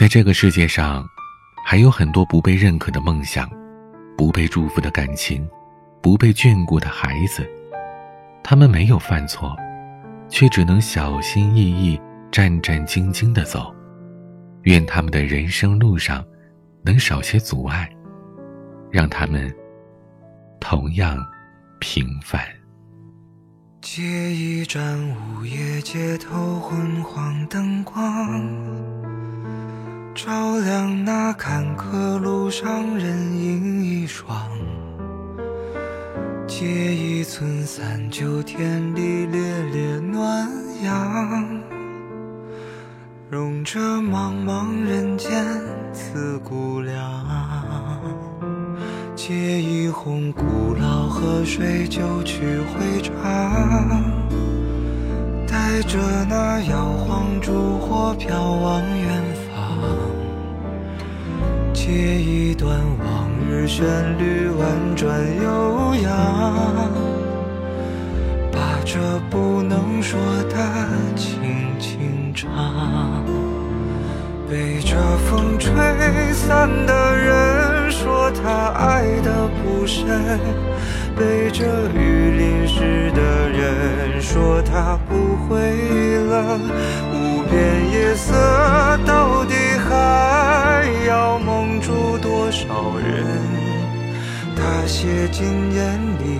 在这个世界上，还有很多不被认可的梦想，不被祝福的感情，不被眷顾的孩子。他们没有犯错，却只能小心翼翼、战战兢兢地走。愿他们的人生路上，能少些阻碍，让他们同样平凡。借一盏午夜街头昏黄灯光，照亮那坎坷路上人影一双。借一寸三九天里烈烈暖阳，融这茫茫人间刺骨凉。借一泓古老河水，九曲回肠，带着那摇旋律，婉转悠扬，把这不能说的轻轻唱。被这风吹散的人说他爱的不深，被这雨淋湿的人说他不会冷。无边夜色写进眼里，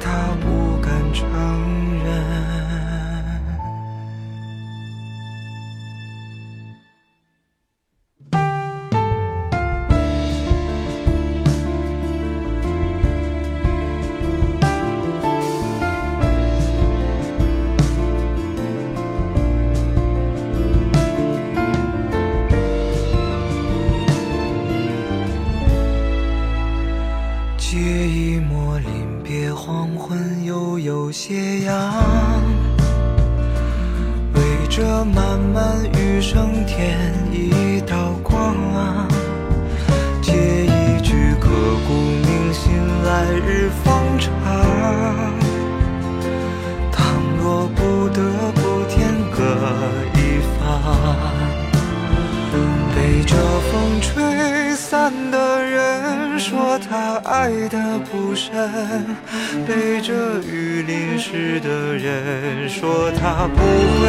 他不敢承认。寂寞临别黄昏，悠悠斜阳，为这漫漫余生添一道光。借一句刻骨铭心，来日方长。说他爱的不深，被这雨淋湿的人说他不会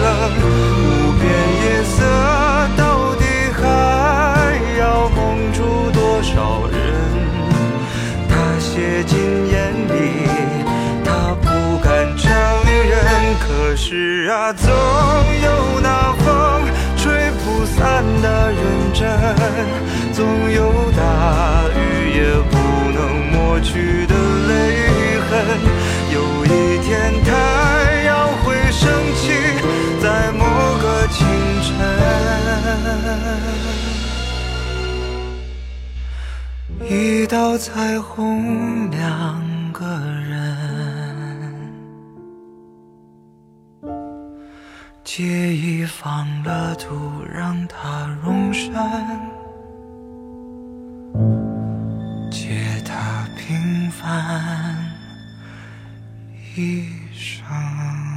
冷。无边夜色到底还要蒙住多少人？他写进眼里，他不敢承认。可是啊，总有那风一道彩虹，两个人。借一方乐土，让它容身；借他平凡一生。